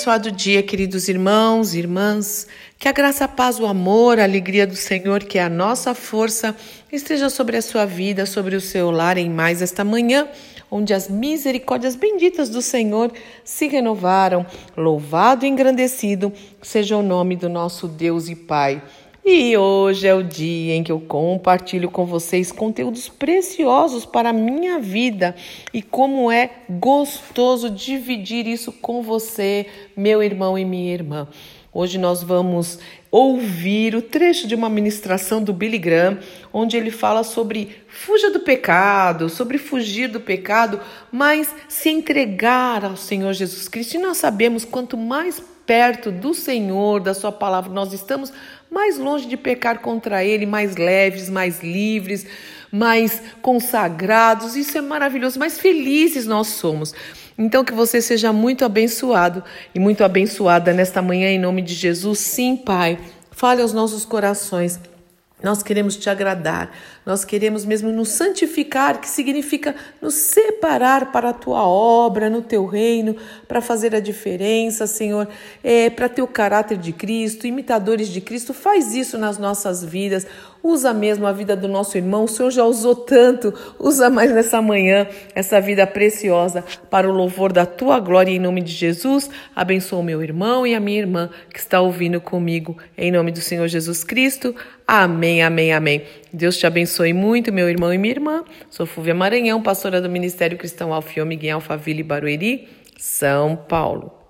abençoado dia, queridos irmãos e irmãs. Que a graça, a paz, o amor, a alegria do Senhor, que é a nossa força, esteja sobre a sua vida, sobre o seu lar em mais esta manhã, onde as misericórdias benditas do Senhor se renovaram. Louvado e engrandecido seja o nome do nosso Deus e Pai. E hoje é o dia em que eu compartilho com vocês conteúdos preciosos para a minha vida e como é gostoso dividir isso com você, meu irmão e minha irmã. Hoje nós vamos ouvir o trecho de uma ministração do Billy Graham, onde ele fala sobre fuja do pecado, sobre fugir do pecado, mas se entregar ao Senhor Jesus Cristo. E nós sabemos quanto mais perto do Senhor, da Sua palavra nós estamos, mais longe de pecar contra Ele, mais leves, mais livres, mais consagrados. Isso é maravilhoso, mais felizes nós somos. Então, que você seja muito abençoado e muito abençoada nesta manhã, em nome de Jesus. Sim, Pai, fale aos nossos corações. Nós queremos te agradar, nós queremos mesmo nos santificar, que significa nos separar para a tua obra, no teu reino, para fazer a diferença, Senhor, é, para ter o caráter de Cristo, imitadores de Cristo. Faz isso nas nossas vidas. Usa mesmo a vida do nosso irmão, o Senhor já usou tanto, usa mais nessa manhã essa vida preciosa para o louvor da tua glória em nome de Jesus. Abençoa o meu irmão e a minha irmã que está ouvindo comigo em nome do Senhor Jesus Cristo. Amém, amém, amém. Deus te abençoe muito, meu irmão e minha irmã. Sou Fúvia Maranhão, pastora do Ministério Cristão Alfio Miguel Alphaville Barueri, São Paulo.